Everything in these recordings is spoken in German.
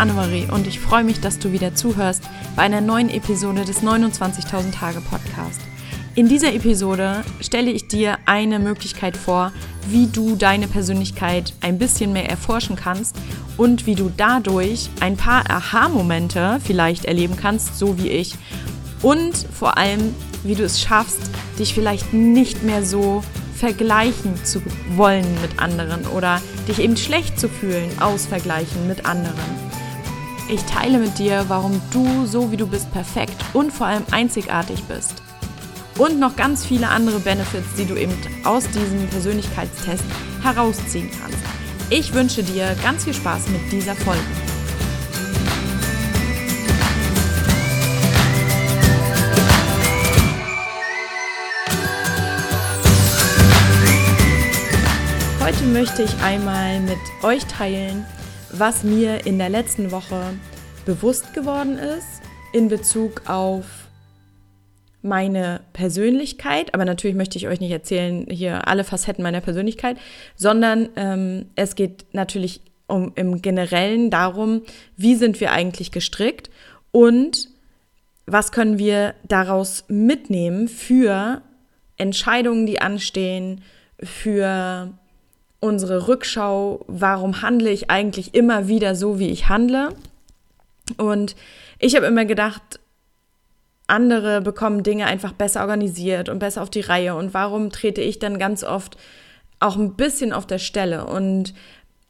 Annemarie und ich freue mich, dass du wieder zuhörst bei einer neuen Episode des 29.000 Tage Podcast. In dieser Episode stelle ich dir eine Möglichkeit vor, wie du deine Persönlichkeit ein bisschen mehr erforschen kannst und wie du dadurch ein paar Aha-Momente vielleicht erleben kannst, so wie ich. Und vor allem, wie du es schaffst, dich vielleicht nicht mehr so vergleichen zu wollen mit anderen oder dich eben schlecht zu fühlen aus Vergleichen mit anderen. Ich teile mit dir, warum du so wie du bist perfekt und vor allem einzigartig bist. Und noch ganz viele andere Benefits, die du eben aus diesem Persönlichkeitstest herausziehen kannst. Ich wünsche dir ganz viel Spaß mit dieser Folge. Heute möchte ich einmal mit euch teilen, was mir in der letzten Woche bewusst geworden ist in Bezug auf meine Persönlichkeit. Aber natürlich möchte ich euch nicht erzählen, hier alle Facetten meiner Persönlichkeit, sondern ähm, es geht natürlich um, im Generellen darum, wie sind wir eigentlich gestrickt und was können wir daraus mitnehmen für Entscheidungen, die anstehen, für unsere Rückschau, warum handle ich eigentlich immer wieder so, wie ich handle. Und ich habe immer gedacht, andere bekommen Dinge einfach besser organisiert und besser auf die Reihe. Und warum trete ich dann ganz oft auch ein bisschen auf der Stelle? Und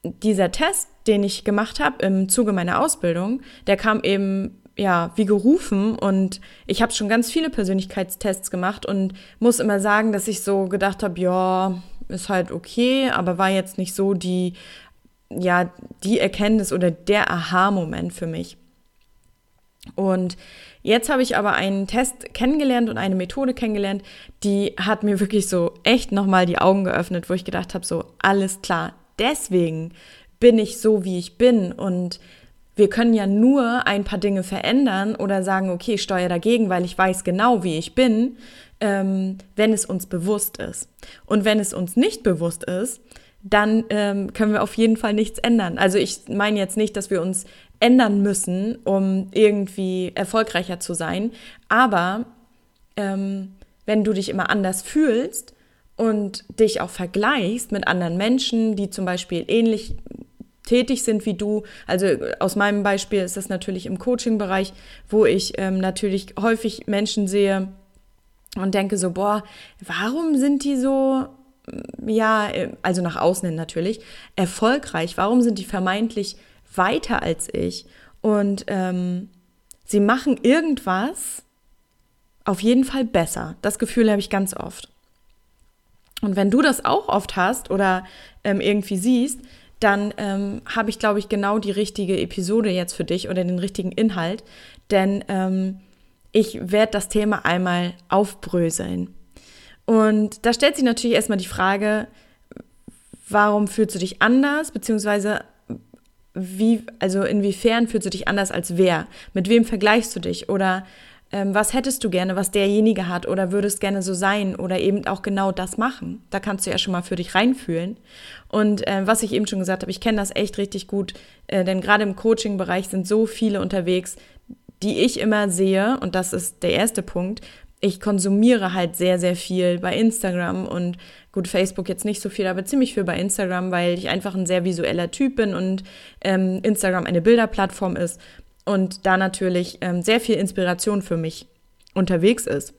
dieser Test, den ich gemacht habe im Zuge meiner Ausbildung, der kam eben ja, wie gerufen und ich habe schon ganz viele Persönlichkeitstests gemacht und muss immer sagen, dass ich so gedacht habe, ja, ist halt okay, aber war jetzt nicht so die, ja, die Erkenntnis oder der Aha-Moment für mich. Und jetzt habe ich aber einen Test kennengelernt und eine Methode kennengelernt, die hat mir wirklich so echt nochmal die Augen geöffnet, wo ich gedacht habe, so alles klar, deswegen bin ich so, wie ich bin und wir können ja nur ein paar Dinge verändern oder sagen, okay, ich steuere dagegen, weil ich weiß genau, wie ich bin, ähm, wenn es uns bewusst ist. Und wenn es uns nicht bewusst ist, dann ähm, können wir auf jeden Fall nichts ändern. Also ich meine jetzt nicht, dass wir uns ändern müssen, um irgendwie erfolgreicher zu sein, aber ähm, wenn du dich immer anders fühlst und dich auch vergleichst mit anderen Menschen, die zum Beispiel ähnlich tätig sind wie du. Also aus meinem Beispiel ist das natürlich im Coaching-Bereich, wo ich ähm, natürlich häufig Menschen sehe, und denke so, boah, warum sind die so, ja, also nach außen hin natürlich, erfolgreich? Warum sind die vermeintlich weiter als ich? Und ähm, sie machen irgendwas auf jeden Fall besser. Das Gefühl habe ich ganz oft. Und wenn du das auch oft hast oder ähm, irgendwie siehst, dann ähm, habe ich, glaube ich, genau die richtige Episode jetzt für dich oder den richtigen Inhalt. Denn ähm, ich werde das Thema einmal aufbröseln. Und da stellt sich natürlich erstmal die Frage, warum fühlst du dich anders, beziehungsweise wie, also inwiefern fühlst du dich anders als wer? Mit wem vergleichst du dich? Oder ähm, was hättest du gerne, was derjenige hat? Oder würdest gerne so sein? Oder eben auch genau das machen? Da kannst du ja schon mal für dich reinfühlen. Und äh, was ich eben schon gesagt habe, ich kenne das echt richtig gut, äh, denn gerade im Coaching-Bereich sind so viele unterwegs, die ich immer sehe, und das ist der erste Punkt, ich konsumiere halt sehr, sehr viel bei Instagram und gut, Facebook jetzt nicht so viel, aber ziemlich viel bei Instagram, weil ich einfach ein sehr visueller Typ bin und ähm, Instagram eine Bilderplattform ist und da natürlich ähm, sehr viel Inspiration für mich unterwegs ist.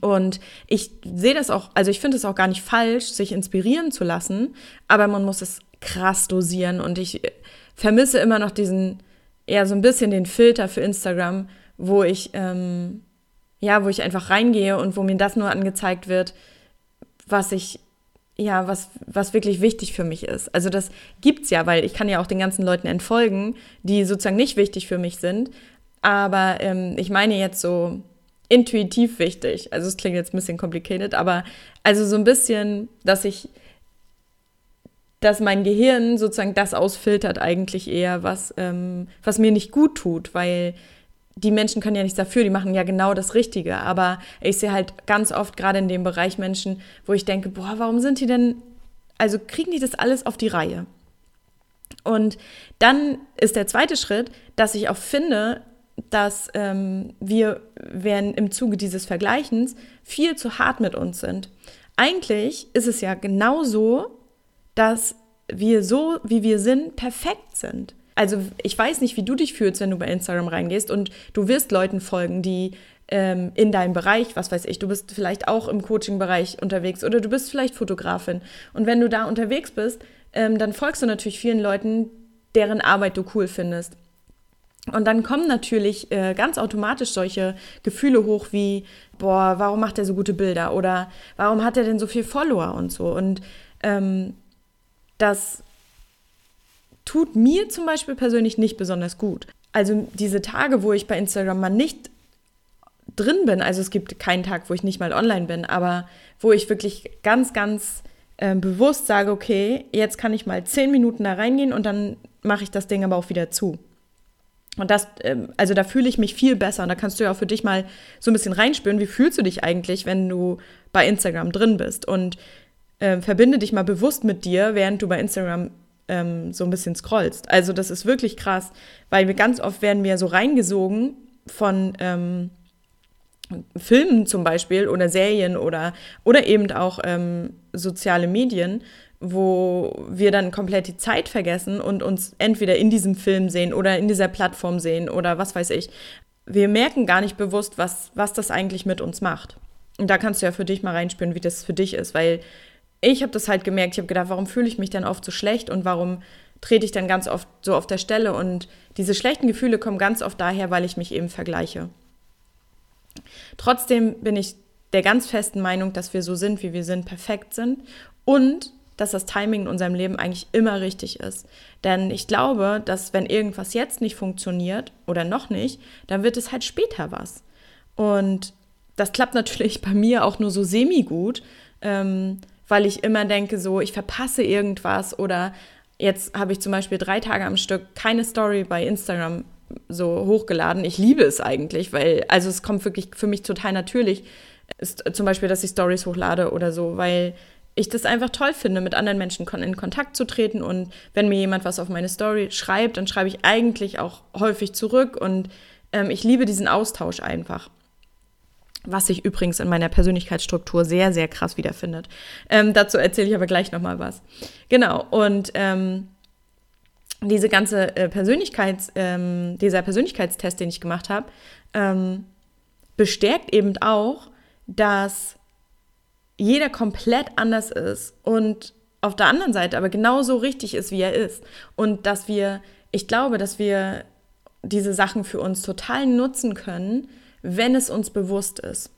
Und ich sehe das auch, also ich finde es auch gar nicht falsch, sich inspirieren zu lassen, aber man muss es krass dosieren und ich vermisse immer noch diesen, eher so ein bisschen den Filter für Instagram, wo ich, ähm, ja, wo ich einfach reingehe und wo mir das nur angezeigt wird, was ich, ja, was, was wirklich wichtig für mich ist. Also das gibt's ja, weil ich kann ja auch den ganzen Leuten entfolgen, die sozusagen nicht wichtig für mich sind. Aber ähm, ich meine jetzt so intuitiv wichtig. Also es klingt jetzt ein bisschen complicated, aber also so ein bisschen, dass ich dass mein Gehirn sozusagen das ausfiltert eigentlich eher, was, ähm, was mir nicht gut tut, weil die Menschen können ja nichts dafür, die machen ja genau das Richtige. Aber ich sehe halt ganz oft gerade in dem Bereich Menschen, wo ich denke, boah, warum sind die denn, also kriegen die das alles auf die Reihe? Und dann ist der zweite Schritt, dass ich auch finde, dass ähm, wir werden im Zuge dieses Vergleichens viel zu hart mit uns sind. Eigentlich ist es ja genau so, dass wir so, wie wir sind, perfekt sind. Also ich weiß nicht, wie du dich fühlst, wenn du bei Instagram reingehst und du wirst Leuten folgen, die ähm, in deinem Bereich, was weiß ich, du bist vielleicht auch im Coaching-Bereich unterwegs oder du bist vielleicht Fotografin. Und wenn du da unterwegs bist, ähm, dann folgst du natürlich vielen Leuten, deren Arbeit du cool findest. Und dann kommen natürlich äh, ganz automatisch solche Gefühle hoch wie, boah, warum macht er so gute Bilder oder warum hat er denn so viel Follower und so. Und ähm, das tut mir zum Beispiel persönlich nicht besonders gut. Also diese Tage, wo ich bei Instagram mal nicht drin bin, also es gibt keinen Tag, wo ich nicht mal online bin, aber wo ich wirklich ganz, ganz äh, bewusst sage, okay, jetzt kann ich mal zehn Minuten da reingehen und dann mache ich das Ding aber auch wieder zu. Und das, ähm, also da fühle ich mich viel besser. Und da kannst du ja auch für dich mal so ein bisschen reinspüren, wie fühlst du dich eigentlich, wenn du bei Instagram drin bist. Und äh, verbinde dich mal bewusst mit dir, während du bei Instagram ähm, so ein bisschen scrollst. Also das ist wirklich krass, weil wir ganz oft werden wir so reingesogen von ähm, Filmen zum Beispiel oder Serien oder, oder eben auch ähm, soziale Medien, wo wir dann komplett die Zeit vergessen und uns entweder in diesem Film sehen oder in dieser Plattform sehen oder was weiß ich. Wir merken gar nicht bewusst, was, was das eigentlich mit uns macht. Und da kannst du ja für dich mal reinspüren, wie das für dich ist, weil ich habe das halt gemerkt, ich habe gedacht, warum fühle ich mich dann oft so schlecht und warum trete ich dann ganz oft so auf der Stelle und diese schlechten Gefühle kommen ganz oft daher, weil ich mich eben vergleiche. Trotzdem bin ich der ganz festen Meinung, dass wir so sind, wie wir sind, perfekt sind und dass das Timing in unserem Leben eigentlich immer richtig ist. Denn ich glaube, dass wenn irgendwas jetzt nicht funktioniert oder noch nicht, dann wird es halt später was. Und das klappt natürlich bei mir auch nur so semi-gut, ähm, weil ich immer denke, so, ich verpasse irgendwas oder jetzt habe ich zum Beispiel drei Tage am Stück keine Story bei Instagram so hochgeladen. Ich liebe es eigentlich, weil, also es kommt wirklich für mich total natürlich, ist zum Beispiel, dass ich Stories hochlade oder so, weil ich das einfach toll finde, mit anderen Menschen in Kontakt zu treten. Und wenn mir jemand was auf meine Story schreibt, dann schreibe ich eigentlich auch häufig zurück. Und ähm, ich liebe diesen Austausch einfach. Was sich übrigens in meiner Persönlichkeitsstruktur sehr, sehr krass wiederfindet. Ähm, dazu erzähle ich aber gleich nochmal was. Genau, und ähm, diese ganze äh, Persönlichkeits, ähm, dieser Persönlichkeitstest, den ich gemacht habe, ähm, bestärkt eben auch, dass jeder komplett anders ist und auf der anderen Seite aber genauso richtig ist, wie er ist. Und dass wir, ich glaube, dass wir diese Sachen für uns total nutzen können, wenn es uns bewusst ist.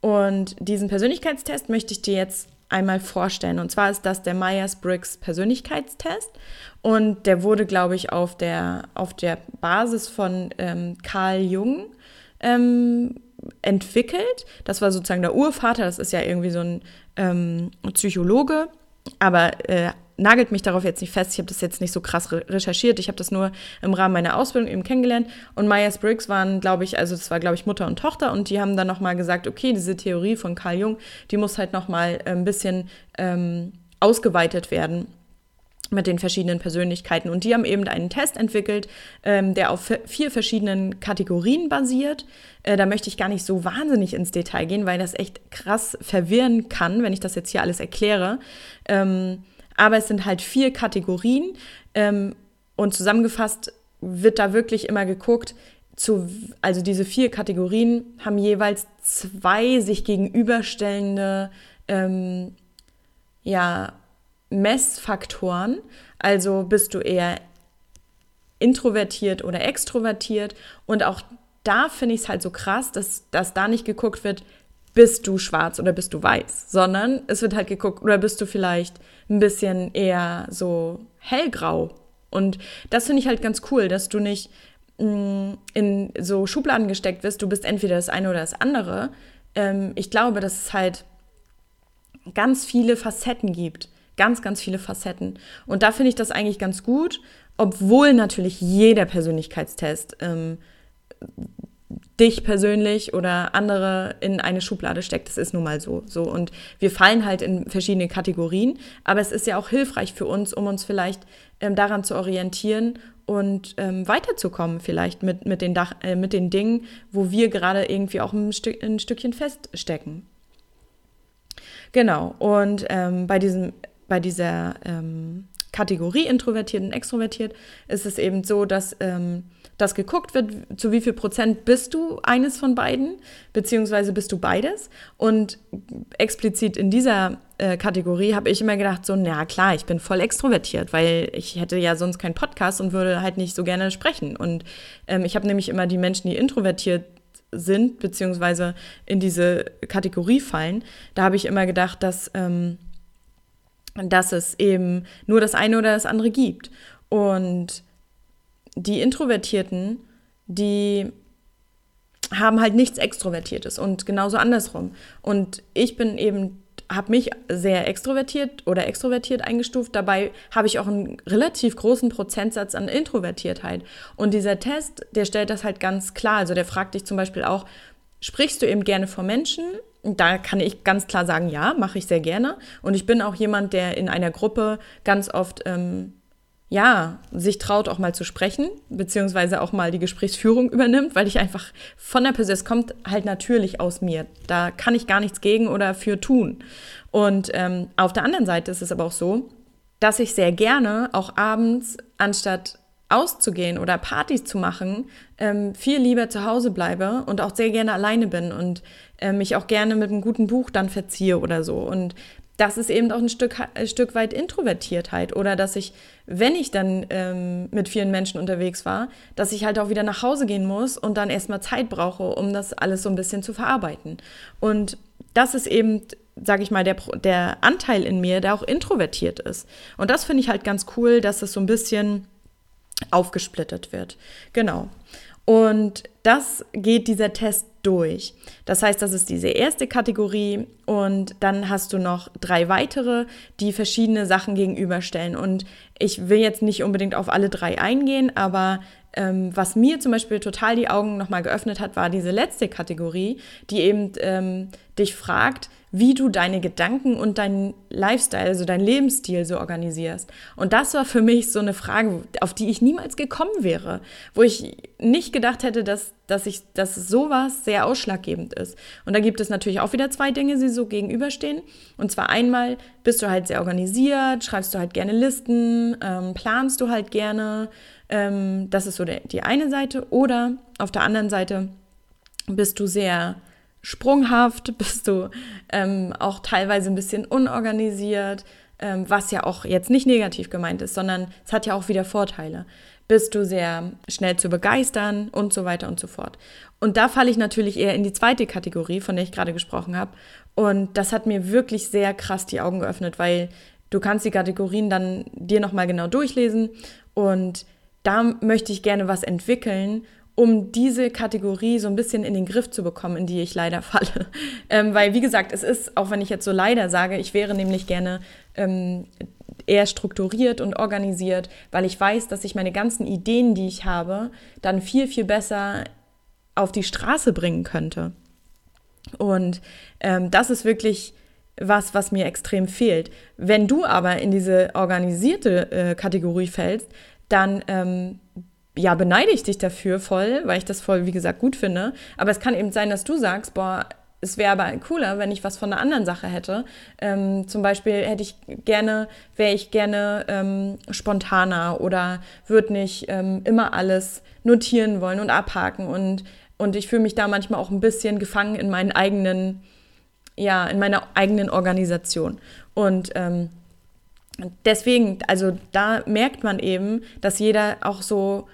Und diesen Persönlichkeitstest möchte ich dir jetzt einmal vorstellen. Und zwar ist das der Myers-Briggs Persönlichkeitstest. Und der wurde, glaube ich, auf der, auf der Basis von ähm, Carl Jung ähm, entwickelt. Das war sozusagen der Urvater. Das ist ja irgendwie so ein ähm, Psychologe. Aber äh, nagelt mich darauf jetzt nicht fest. Ich habe das jetzt nicht so krass re recherchiert. Ich habe das nur im Rahmen meiner Ausbildung eben kennengelernt. Und Myers-Briggs waren, glaube ich, also das war, glaube ich, Mutter und Tochter. Und die haben dann nochmal gesagt, okay, diese Theorie von Carl Jung, die muss halt nochmal ein bisschen ähm, ausgeweitet werden mit den verschiedenen Persönlichkeiten. Und die haben eben einen Test entwickelt, ähm, der auf vier verschiedenen Kategorien basiert. Äh, da möchte ich gar nicht so wahnsinnig ins Detail gehen, weil das echt krass verwirren kann, wenn ich das jetzt hier alles erkläre. Ähm, aber es sind halt vier Kategorien ähm, und zusammengefasst wird da wirklich immer geguckt, zu, also diese vier Kategorien haben jeweils zwei sich gegenüberstellende ähm, ja, Messfaktoren. Also bist du eher introvertiert oder extrovertiert. Und auch da finde ich es halt so krass, dass, dass da nicht geguckt wird, bist du schwarz oder bist du weiß, sondern es wird halt geguckt, oder bist du vielleicht ein bisschen eher so hellgrau. Und das finde ich halt ganz cool, dass du nicht mh, mm, in so Schubladen gesteckt wirst, du bist entweder das eine oder das andere. Ähm, ich glaube, dass es halt ganz viele Facetten gibt. Ganz, ganz viele Facetten. Und da finde ich das eigentlich ganz gut, obwohl natürlich jeder Persönlichkeitstest ähm, dich persönlich oder andere in eine Schublade steckt. Das ist nun mal so. so. Und wir fallen halt in verschiedene Kategorien, aber es ist ja auch hilfreich für uns, um uns vielleicht ähm, daran zu orientieren und ähm, weiterzukommen, vielleicht mit, mit, den Dach, äh, mit den Dingen, wo wir gerade irgendwie auch ein, Stück, ein Stückchen feststecken. Genau, und ähm, bei, diesem, bei dieser ähm, Kategorie introvertiert und extrovertiert ist es eben so, dass ähm, das geguckt wird, zu wie viel Prozent bist du eines von beiden, beziehungsweise bist du beides. Und explizit in dieser äh, Kategorie habe ich immer gedacht, so, na klar, ich bin voll extrovertiert, weil ich hätte ja sonst keinen Podcast und würde halt nicht so gerne sprechen. Und ähm, ich habe nämlich immer die Menschen, die introvertiert sind, beziehungsweise in diese Kategorie fallen, da habe ich immer gedacht, dass, ähm, dass es eben nur das eine oder das andere gibt. Und die Introvertierten, die haben halt nichts Extrovertiertes und genauso andersrum. Und ich bin eben, habe mich sehr extrovertiert oder extrovertiert eingestuft. Dabei habe ich auch einen relativ großen Prozentsatz an Introvertiertheit. Und dieser Test, der stellt das halt ganz klar. Also der fragt dich zum Beispiel auch, sprichst du eben gerne vor Menschen? Da kann ich ganz klar sagen, ja, mache ich sehr gerne. Und ich bin auch jemand, der in einer Gruppe ganz oft ähm, ja, sich traut, auch mal zu sprechen, beziehungsweise auch mal die Gesprächsführung übernimmt, weil ich einfach von der Person, es kommt halt natürlich aus mir. Da kann ich gar nichts gegen oder für tun. Und ähm, auf der anderen Seite ist es aber auch so, dass ich sehr gerne auch abends, anstatt auszugehen oder Partys zu machen, ähm, viel lieber zu Hause bleibe und auch sehr gerne alleine bin und äh, mich auch gerne mit einem guten Buch dann verziehe oder so. Und das ist eben auch ein Stück, ein Stück weit Introvertiertheit oder dass ich, wenn ich dann ähm, mit vielen Menschen unterwegs war, dass ich halt auch wieder nach Hause gehen muss und dann erstmal Zeit brauche, um das alles so ein bisschen zu verarbeiten. Und das ist eben, sage ich mal, der, der Anteil in mir, der auch introvertiert ist. Und das finde ich halt ganz cool, dass es so ein bisschen aufgesplittet wird. Genau. Und das geht dieser Test durch. Das heißt, das ist diese erste Kategorie und dann hast du noch drei weitere, die verschiedene Sachen gegenüberstellen. Und ich will jetzt nicht unbedingt auf alle drei eingehen, aber ähm, was mir zum Beispiel total die Augen nochmal geöffnet hat, war diese letzte Kategorie, die eben ähm, dich fragt, wie du deine Gedanken und deinen Lifestyle, also deinen Lebensstil so organisierst. Und das war für mich so eine Frage, auf die ich niemals gekommen wäre, wo ich nicht gedacht hätte, dass, dass, ich, dass sowas sehr ausschlaggebend ist. Und da gibt es natürlich auch wieder zwei Dinge, die so gegenüberstehen. Und zwar einmal bist du halt sehr organisiert, schreibst du halt gerne Listen, ähm, planst du halt gerne. Ähm, das ist so die eine Seite. Oder auf der anderen Seite bist du sehr sprunghaft, bist du ähm, auch teilweise ein bisschen unorganisiert, ähm, was ja auch jetzt nicht negativ gemeint ist, sondern es hat ja auch wieder Vorteile. Bist du sehr schnell zu begeistern und so weiter und so fort. Und da falle ich natürlich eher in die zweite Kategorie, von der ich gerade gesprochen habe. Und das hat mir wirklich sehr krass die Augen geöffnet, weil du kannst die Kategorien dann dir nochmal genau durchlesen und da möchte ich gerne was entwickeln um diese Kategorie so ein bisschen in den Griff zu bekommen, in die ich leider falle. Ähm, weil, wie gesagt, es ist, auch wenn ich jetzt so leider sage, ich wäre nämlich gerne ähm, eher strukturiert und organisiert, weil ich weiß, dass ich meine ganzen Ideen, die ich habe, dann viel, viel besser auf die Straße bringen könnte. Und ähm, das ist wirklich was, was mir extrem fehlt. Wenn du aber in diese organisierte äh, Kategorie fällst, dann ähm, ja, beneide ich dich dafür voll, weil ich das voll, wie gesagt, gut finde. Aber es kann eben sein, dass du sagst, boah, es wäre aber cooler, wenn ich was von einer anderen Sache hätte. Ähm, zum Beispiel hätte ich gerne, wäre ich gerne ähm, spontaner oder würde nicht ähm, immer alles notieren wollen und abhaken. Und, und ich fühle mich da manchmal auch ein bisschen gefangen in meinen eigenen, ja, in meiner eigenen Organisation. Und ähm, deswegen, also da merkt man eben, dass jeder auch so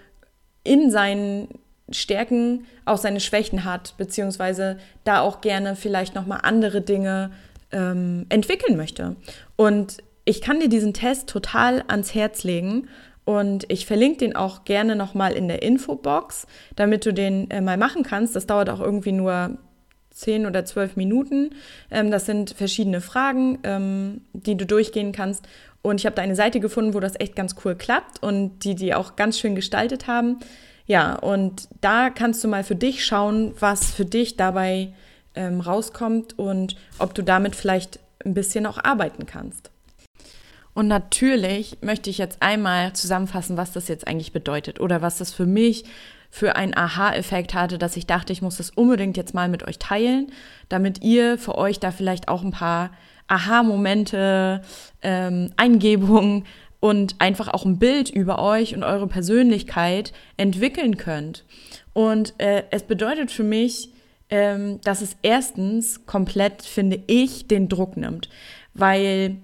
in seinen Stärken auch seine Schwächen hat, beziehungsweise da auch gerne vielleicht nochmal andere Dinge ähm, entwickeln möchte. Und ich kann dir diesen Test total ans Herz legen und ich verlinke den auch gerne nochmal in der Infobox, damit du den äh, mal machen kannst. Das dauert auch irgendwie nur 10 oder 12 Minuten. Ähm, das sind verschiedene Fragen, ähm, die du durchgehen kannst. Und ich habe da eine Seite gefunden, wo das echt ganz cool klappt und die die auch ganz schön gestaltet haben. Ja, und da kannst du mal für dich schauen, was für dich dabei ähm, rauskommt und ob du damit vielleicht ein bisschen auch arbeiten kannst. Und natürlich möchte ich jetzt einmal zusammenfassen, was das jetzt eigentlich bedeutet oder was das für mich für einen Aha-Effekt hatte, dass ich dachte, ich muss das unbedingt jetzt mal mit euch teilen, damit ihr für euch da vielleicht auch ein paar Aha-Momente, ähm, Eingebungen und einfach auch ein Bild über euch und eure Persönlichkeit entwickeln könnt. Und äh, es bedeutet für mich, ähm, dass es erstens komplett, finde ich, den Druck nimmt, weil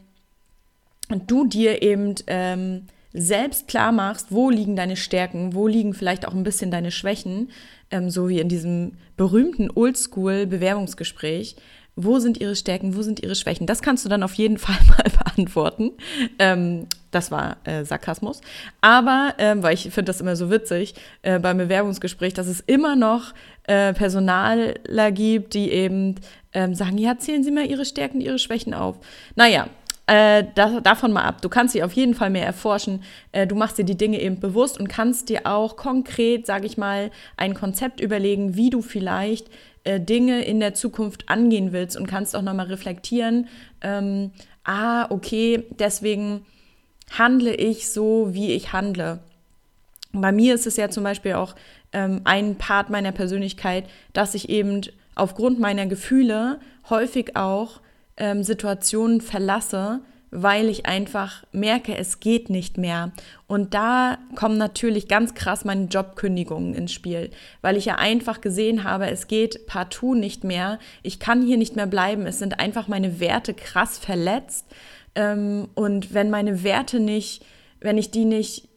du dir eben ähm, selbst klar machst, wo liegen deine Stärken, wo liegen vielleicht auch ein bisschen deine Schwächen, ähm, so wie in diesem berühmten Oldschool-Bewerbungsgespräch. Wo sind ihre Stärken, wo sind ihre Schwächen? Das kannst du dann auf jeden Fall mal beantworten. Ähm, das war äh, Sarkasmus. Aber, ähm, weil ich finde das immer so witzig, äh, beim Bewerbungsgespräch, dass es immer noch äh, Personaler gibt, die eben ähm, sagen, ja, zählen Sie mal Ihre Stärken, Ihre Schwächen auf. Naja, äh, da, davon mal ab. Du kannst sie auf jeden Fall mehr erforschen. Äh, du machst dir die Dinge eben bewusst und kannst dir auch konkret, sage ich mal, ein Konzept überlegen, wie du vielleicht äh, Dinge in der Zukunft angehen willst und kannst auch nochmal reflektieren. Ähm, ah, okay, deswegen handle ich so, wie ich handle. Bei mir ist es ja zum Beispiel auch ähm, ein Part meiner Persönlichkeit, dass ich eben aufgrund meiner Gefühle häufig auch ähm, Situationen verlasse, weil ich einfach merke, es geht nicht mehr. Und da kommen natürlich ganz krass meine Jobkündigungen ins Spiel, weil ich ja einfach gesehen habe, es geht partout nicht mehr. Ich kann hier nicht mehr bleiben. Es sind einfach meine Werte krass verletzt. Ähm, und wenn meine Werte nicht, wenn ich die nicht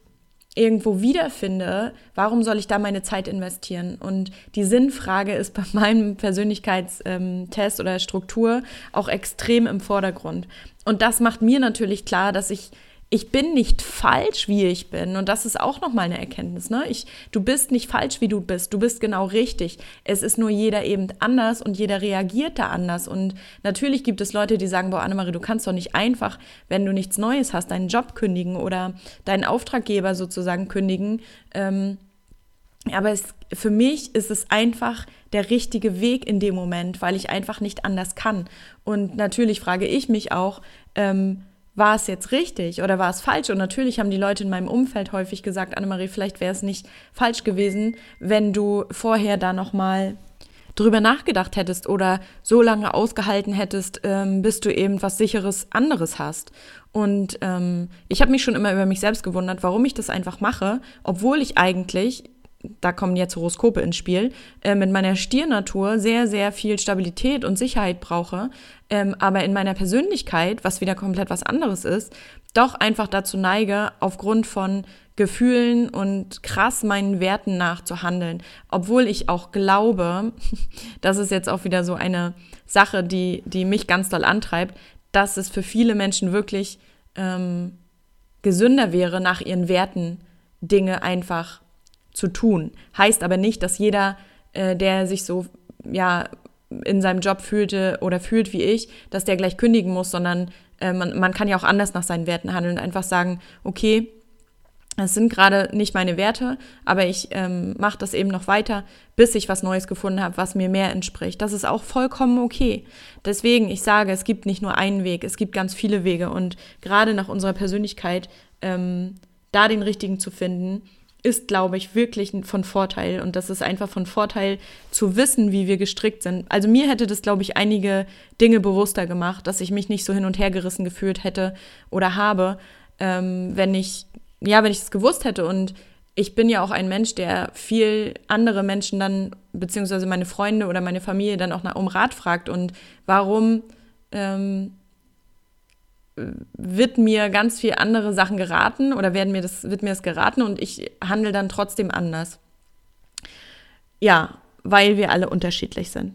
irgendwo wiederfinde, warum soll ich da meine Zeit investieren? Und die Sinnfrage ist bei meinem Persönlichkeitstest ähm, oder Struktur auch extrem im Vordergrund. Und das macht mir natürlich klar, dass ich ich bin nicht falsch, wie ich bin. Und das ist auch nochmal eine Erkenntnis. Ne? Ich, du bist nicht falsch, wie du bist. Du bist genau richtig. Es ist nur jeder eben anders und jeder reagiert da anders. Und natürlich gibt es Leute, die sagen, boah, Annemarie, du kannst doch nicht einfach, wenn du nichts Neues hast, deinen Job kündigen oder deinen Auftraggeber sozusagen kündigen. Ähm, aber es, für mich ist es einfach der richtige Weg in dem Moment, weil ich einfach nicht anders kann. Und natürlich frage ich mich auch, ähm, war es jetzt richtig oder war es falsch? Und natürlich haben die Leute in meinem Umfeld häufig gesagt, Annemarie, vielleicht wäre es nicht falsch gewesen, wenn du vorher da nochmal drüber nachgedacht hättest oder so lange ausgehalten hättest, ähm, bis du eben was sicheres anderes hast. Und ähm, ich habe mich schon immer über mich selbst gewundert, warum ich das einfach mache, obwohl ich eigentlich da kommen jetzt Horoskope ins Spiel, äh, mit meiner Stiernatur sehr, sehr viel Stabilität und Sicherheit brauche, ähm, aber in meiner Persönlichkeit, was wieder komplett was anderes ist, doch einfach dazu neige, aufgrund von Gefühlen und krass meinen Werten nachzuhandeln. Obwohl ich auch glaube, das ist jetzt auch wieder so eine Sache, die, die mich ganz doll antreibt, dass es für viele Menschen wirklich ähm, gesünder wäre, nach ihren Werten Dinge einfach zu tun. Heißt aber nicht, dass jeder, äh, der sich so, ja, in seinem Job fühlte oder fühlt wie ich, dass der gleich kündigen muss, sondern äh, man, man kann ja auch anders nach seinen Werten handeln. Einfach sagen, okay, es sind gerade nicht meine Werte, aber ich ähm, mache das eben noch weiter, bis ich was Neues gefunden habe, was mir mehr entspricht. Das ist auch vollkommen okay. Deswegen, ich sage, es gibt nicht nur einen Weg, es gibt ganz viele Wege. Und gerade nach unserer Persönlichkeit, ähm, da den richtigen zu finden, ist, glaube ich, wirklich von Vorteil. Und das ist einfach von Vorteil zu wissen, wie wir gestrickt sind. Also mir hätte das, glaube ich, einige Dinge bewusster gemacht, dass ich mich nicht so hin und her gerissen gefühlt hätte oder habe, ähm, wenn ich, ja, wenn ich es gewusst hätte. Und ich bin ja auch ein Mensch, der viel andere Menschen dann, beziehungsweise meine Freunde oder meine Familie dann auch um Rat fragt. Und warum ähm, wird mir ganz viel andere Sachen geraten oder werden mir das, wird mir das geraten und ich handle dann trotzdem anders. Ja, weil wir alle unterschiedlich sind.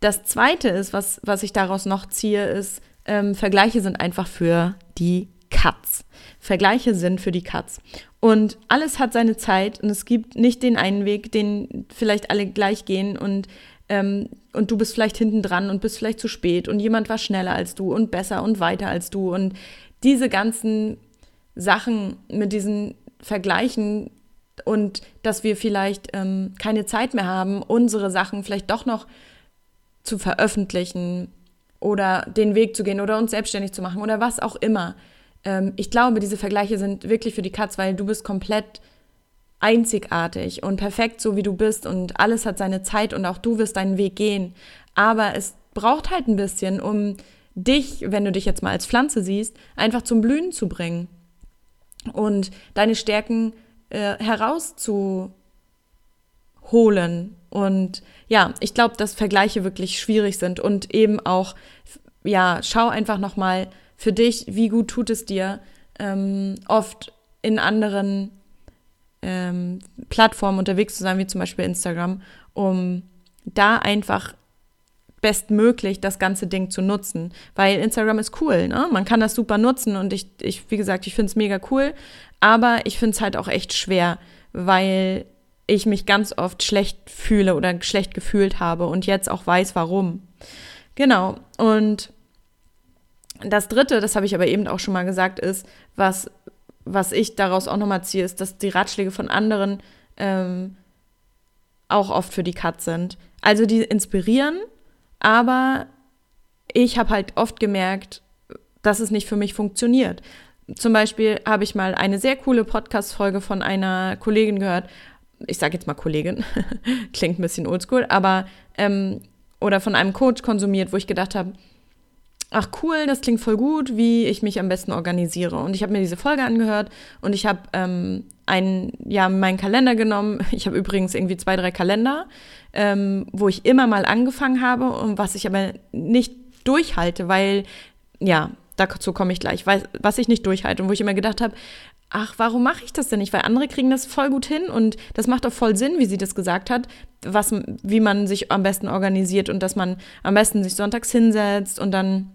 Das zweite ist, was, was ich daraus noch ziehe, ist, ähm, Vergleiche sind einfach für die Katz. Vergleiche sind für die Katz. Und alles hat seine Zeit und es gibt nicht den einen Weg, den vielleicht alle gleich gehen und ähm, und du bist vielleicht hinten dran und bist vielleicht zu spät und jemand war schneller als du und besser und weiter als du und diese ganzen Sachen mit diesen Vergleichen und dass wir vielleicht ähm, keine Zeit mehr haben, unsere Sachen vielleicht doch noch zu veröffentlichen oder den Weg zu gehen oder uns selbstständig zu machen oder was auch immer. Ähm, ich glaube, diese Vergleiche sind wirklich für die Katz, weil du bist komplett einzigartig und perfekt so wie du bist und alles hat seine Zeit und auch du wirst deinen Weg gehen. Aber es braucht halt ein bisschen, um dich, wenn du dich jetzt mal als Pflanze siehst, einfach zum Blühen zu bringen und deine Stärken äh, herauszuholen. Und ja, ich glaube, dass Vergleiche wirklich schwierig sind und eben auch, ja, schau einfach nochmal für dich, wie gut tut es dir, ähm, oft in anderen ähm, Plattformen unterwegs zu sein, wie zum Beispiel Instagram, um da einfach bestmöglich das ganze Ding zu nutzen. Weil Instagram ist cool, ne? Man kann das super nutzen und ich, ich wie gesagt, ich finde es mega cool, aber ich finde es halt auch echt schwer, weil ich mich ganz oft schlecht fühle oder schlecht gefühlt habe und jetzt auch weiß, warum. Genau. Und das dritte, das habe ich aber eben auch schon mal gesagt, ist, was, was ich daraus auch nochmal ziehe, ist, dass die Ratschläge von anderen ähm, auch oft für die Cut sind. Also die inspirieren, aber ich habe halt oft gemerkt, dass es nicht für mich funktioniert. Zum Beispiel habe ich mal eine sehr coole Podcast-Folge von einer Kollegin gehört. Ich sage jetzt mal Kollegin, klingt ein bisschen oldschool, aber ähm, oder von einem Coach konsumiert, wo ich gedacht habe, ach cool, das klingt voll gut, wie ich mich am besten organisiere. Und ich habe mir diese Folge angehört und ich habe ähm, einen, ja, meinen Kalender genommen. Ich habe übrigens irgendwie zwei, drei Kalender, ähm, wo ich immer mal angefangen habe und was ich aber nicht durchhalte, weil, ja, dazu komme ich gleich, weil, was ich nicht durchhalte und wo ich immer gedacht habe, ach, warum mache ich das denn nicht? Weil andere kriegen das voll gut hin und das macht auch voll Sinn, wie sie das gesagt hat, was, wie man sich am besten organisiert und dass man am besten sich sonntags hinsetzt und dann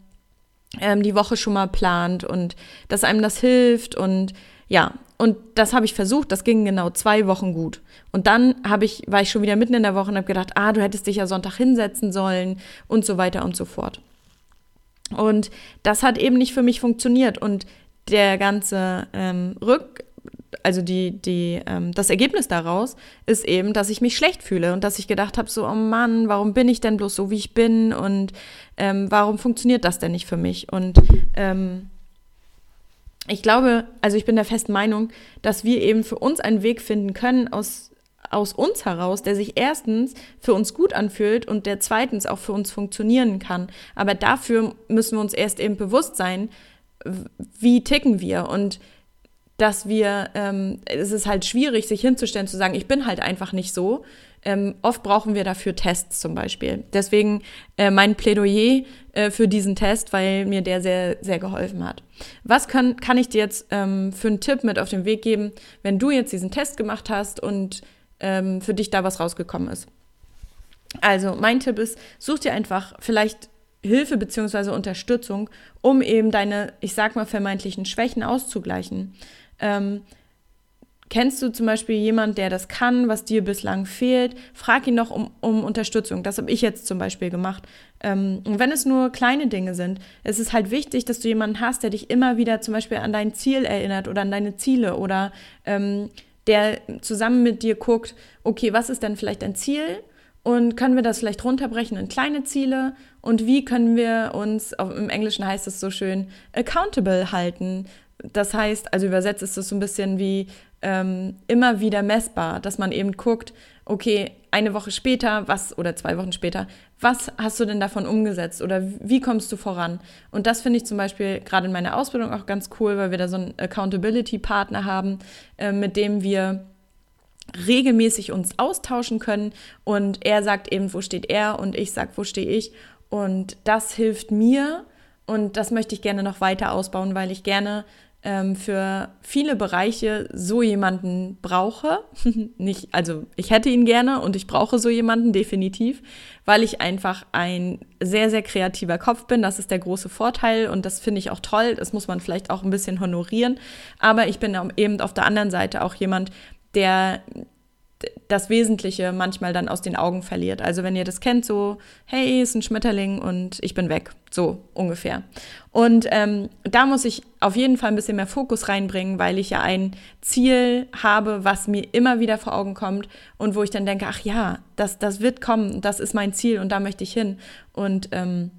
ähm, die Woche schon mal plant und dass einem das hilft und ja, und das habe ich versucht, das ging genau zwei Wochen gut. Und dann habe ich, war ich schon wieder mitten in der Woche und habe gedacht, ah, du hättest dich ja Sonntag hinsetzen sollen und so weiter und so fort. Und das hat eben nicht für mich funktioniert. Und der ganze ähm, Rück, also die, die, ähm, das Ergebnis daraus ist eben, dass ich mich schlecht fühle und dass ich gedacht habe, so, oh Mann, warum bin ich denn bloß so, wie ich bin und ähm, warum funktioniert das denn nicht für mich? Und ähm, ich glaube, also ich bin der festen Meinung, dass wir eben für uns einen Weg finden können aus, aus uns heraus, der sich erstens für uns gut anfühlt und der zweitens auch für uns funktionieren kann. Aber dafür müssen wir uns erst eben bewusst sein, wie ticken wir und dass wir, ähm, es ist halt schwierig, sich hinzustellen, zu sagen, ich bin halt einfach nicht so. Ähm, oft brauchen wir dafür Tests zum Beispiel. Deswegen äh, mein Plädoyer äh, für diesen Test, weil mir der sehr, sehr geholfen hat. Was kann, kann ich dir jetzt ähm, für einen Tipp mit auf den Weg geben, wenn du jetzt diesen Test gemacht hast und ähm, für dich da was rausgekommen ist? Also mein Tipp ist, such dir einfach vielleicht Hilfe bzw. Unterstützung, um eben deine, ich sag mal, vermeintlichen Schwächen auszugleichen. Ähm, kennst du zum Beispiel jemanden, der das kann, was dir bislang fehlt? Frag ihn doch um, um Unterstützung. Das habe ich jetzt zum Beispiel gemacht. Ähm, und wenn es nur kleine Dinge sind, es ist halt wichtig, dass du jemanden hast, der dich immer wieder zum Beispiel an dein Ziel erinnert oder an deine Ziele oder ähm, der zusammen mit dir guckt, okay, was ist denn vielleicht dein Ziel? Und können wir das vielleicht runterbrechen in kleine Ziele? Und wie können wir uns, im Englischen heißt es so schön, accountable halten? Das heißt, also übersetzt ist das so ein bisschen wie ähm, immer wieder messbar, dass man eben guckt, okay, eine Woche später, was oder zwei Wochen später, was hast du denn davon umgesetzt oder wie kommst du voran? Und das finde ich zum Beispiel gerade in meiner Ausbildung auch ganz cool, weil wir da so einen Accountability-Partner haben, äh, mit dem wir regelmäßig uns austauschen können und er sagt eben, wo steht er und ich sag, wo stehe ich und das hilft mir und das möchte ich gerne noch weiter ausbauen, weil ich gerne ähm, für viele Bereiche so jemanden brauche. Nicht, also ich hätte ihn gerne und ich brauche so jemanden definitiv, weil ich einfach ein sehr, sehr kreativer Kopf bin. Das ist der große Vorteil und das finde ich auch toll. Das muss man vielleicht auch ein bisschen honorieren. Aber ich bin eben auf der anderen Seite auch jemand, der das Wesentliche manchmal dann aus den Augen verliert. Also wenn ihr das kennt, so, hey, ist ein Schmetterling und ich bin weg, so ungefähr. Und ähm, da muss ich auf jeden Fall ein bisschen mehr Fokus reinbringen, weil ich ja ein Ziel habe, was mir immer wieder vor Augen kommt und wo ich dann denke, ach ja, das, das wird kommen, das ist mein Ziel und da möchte ich hin. Und ähm,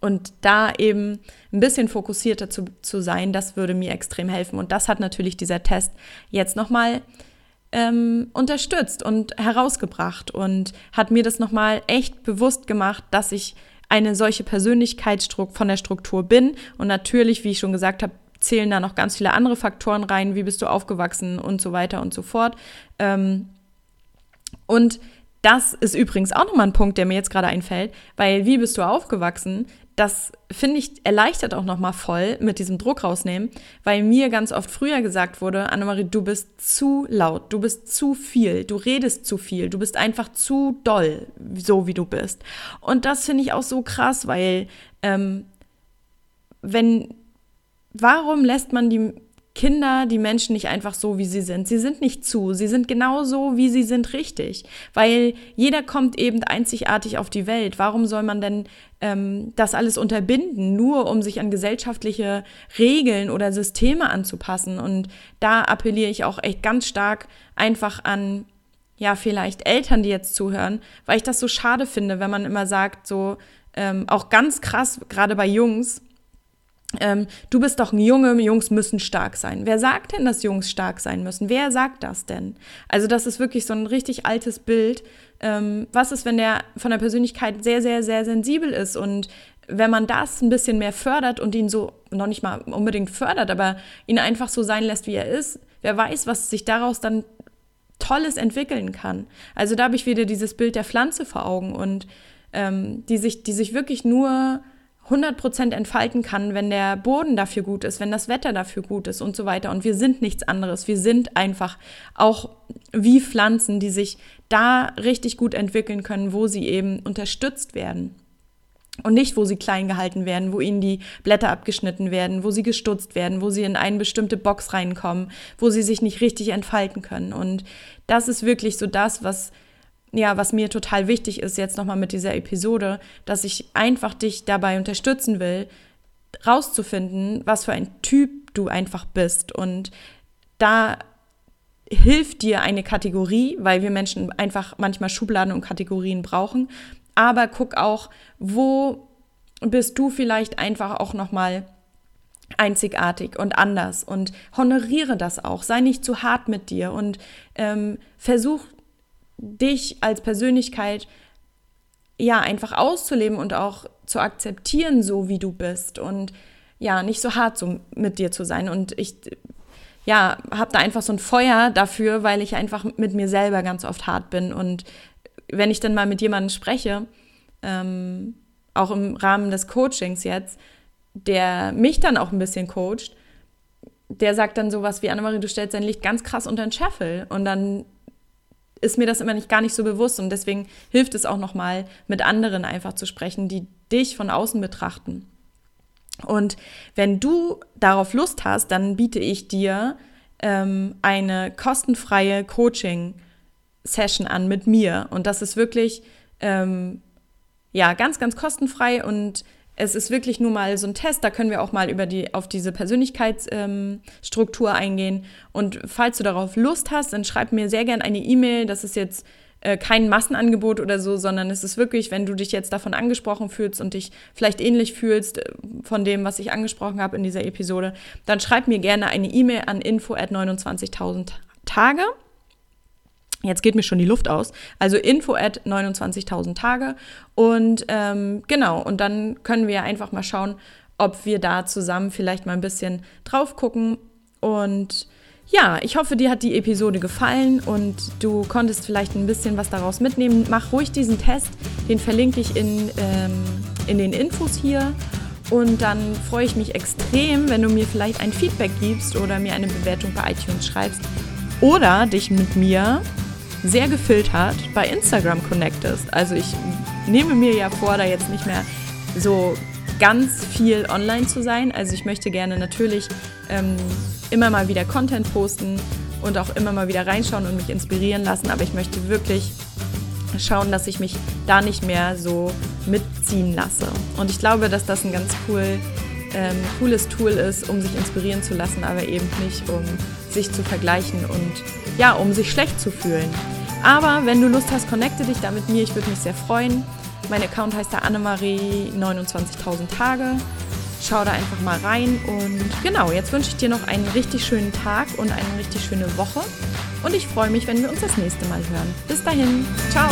und da eben ein bisschen fokussierter zu, zu sein, das würde mir extrem helfen. Und das hat natürlich dieser Test jetzt nochmal ähm, unterstützt und herausgebracht und hat mir das nochmal echt bewusst gemacht, dass ich eine solche Persönlichkeitsstruktur von der Struktur bin. Und natürlich, wie ich schon gesagt habe, zählen da noch ganz viele andere Faktoren rein, wie bist du aufgewachsen und so weiter und so fort. Ähm, und das ist übrigens auch nochmal ein Punkt, der mir jetzt gerade einfällt, weil wie bist du aufgewachsen? Das finde ich erleichtert auch noch mal voll mit diesem Druck rausnehmen, weil mir ganz oft früher gesagt wurde, Annemarie, du bist zu laut, du bist zu viel, du redest zu viel, du bist einfach zu doll, so wie du bist. Und das finde ich auch so krass, weil ähm, wenn, warum lässt man die Kinder, die Menschen nicht einfach so, wie sie sind. Sie sind nicht zu, sie sind genau so, wie sie sind, richtig. Weil jeder kommt eben einzigartig auf die Welt. Warum soll man denn ähm, das alles unterbinden, nur um sich an gesellschaftliche Regeln oder Systeme anzupassen? Und da appelliere ich auch echt ganz stark einfach an ja, vielleicht Eltern, die jetzt zuhören, weil ich das so schade finde, wenn man immer sagt, so, ähm, auch ganz krass, gerade bei Jungs, ähm, du bist doch ein Junge, Jungs müssen stark sein. Wer sagt denn, dass Jungs stark sein müssen? Wer sagt das denn? Also das ist wirklich so ein richtig altes Bild. Ähm, was ist, wenn der von der Persönlichkeit sehr, sehr, sehr sensibel ist und wenn man das ein bisschen mehr fördert und ihn so noch nicht mal unbedingt fördert, aber ihn einfach so sein lässt, wie er ist, wer weiß, was sich daraus dann Tolles entwickeln kann. Also da habe ich wieder dieses Bild der Pflanze vor Augen und ähm, die, sich, die sich wirklich nur 100% entfalten kann, wenn der Boden dafür gut ist, wenn das Wetter dafür gut ist und so weiter. Und wir sind nichts anderes. Wir sind einfach auch wie Pflanzen, die sich da richtig gut entwickeln können, wo sie eben unterstützt werden. Und nicht, wo sie klein gehalten werden, wo ihnen die Blätter abgeschnitten werden, wo sie gestutzt werden, wo sie in eine bestimmte Box reinkommen, wo sie sich nicht richtig entfalten können. Und das ist wirklich so das, was ja, was mir total wichtig ist jetzt nochmal mit dieser Episode, dass ich einfach dich dabei unterstützen will, rauszufinden, was für ein Typ du einfach bist. Und da hilft dir eine Kategorie, weil wir Menschen einfach manchmal Schubladen und Kategorien brauchen. Aber guck auch, wo bist du vielleicht einfach auch nochmal einzigartig und anders und honoriere das auch. Sei nicht zu hart mit dir und ähm, versuch dich als Persönlichkeit ja einfach auszuleben und auch zu akzeptieren, so wie du bist und ja, nicht so hart so mit dir zu sein. Und ich ja, habe da einfach so ein Feuer dafür, weil ich einfach mit mir selber ganz oft hart bin. Und wenn ich dann mal mit jemandem spreche, ähm, auch im Rahmen des Coachings jetzt, der mich dann auch ein bisschen coacht, der sagt dann sowas wie, Annemarie, du stellst dein Licht ganz krass unter den Scheffel. Und dann ist mir das immer nicht gar nicht so bewusst und deswegen hilft es auch nochmal mit anderen einfach zu sprechen, die dich von außen betrachten. Und wenn du darauf Lust hast, dann biete ich dir ähm, eine kostenfreie Coaching-Session an mit mir. Und das ist wirklich ähm, ja ganz, ganz kostenfrei und es ist wirklich nur mal so ein Test, da können wir auch mal über die, auf diese Persönlichkeitsstruktur ähm, eingehen. Und falls du darauf Lust hast, dann schreib mir sehr gerne eine E-Mail. Das ist jetzt äh, kein Massenangebot oder so, sondern es ist wirklich, wenn du dich jetzt davon angesprochen fühlst und dich vielleicht ähnlich fühlst äh, von dem, was ich angesprochen habe in dieser Episode, dann schreib mir gerne eine E-Mail an info at 29.000 Tage. Jetzt geht mir schon die Luft aus. Also info at 29.000 Tage. Und ähm, genau, und dann können wir einfach mal schauen, ob wir da zusammen vielleicht mal ein bisschen drauf gucken. Und ja, ich hoffe, dir hat die Episode gefallen und du konntest vielleicht ein bisschen was daraus mitnehmen. Mach ruhig diesen Test, den verlinke ich in, ähm, in den Infos hier. Und dann freue ich mich extrem, wenn du mir vielleicht ein Feedback gibst oder mir eine Bewertung bei iTunes schreibst oder dich mit mir sehr gefiltert bei Instagram connectest. Also ich nehme mir ja vor, da jetzt nicht mehr so ganz viel online zu sein. Also ich möchte gerne natürlich ähm, immer mal wieder Content posten und auch immer mal wieder reinschauen und mich inspirieren lassen, aber ich möchte wirklich schauen, dass ich mich da nicht mehr so mitziehen lasse. Und ich glaube, dass das ein ganz cool, ähm, cooles Tool ist, um sich inspirieren zu lassen, aber eben nicht, um sich zu vergleichen und ja, um sich schlecht zu fühlen. Aber wenn du Lust hast, connecte dich da mit mir. Ich würde mich sehr freuen. Mein Account heißt da Annemarie 29.000 Tage. Schau da einfach mal rein und genau, jetzt wünsche ich dir noch einen richtig schönen Tag und eine richtig schöne Woche und ich freue mich, wenn wir uns das nächste Mal hören. Bis dahin, ciao!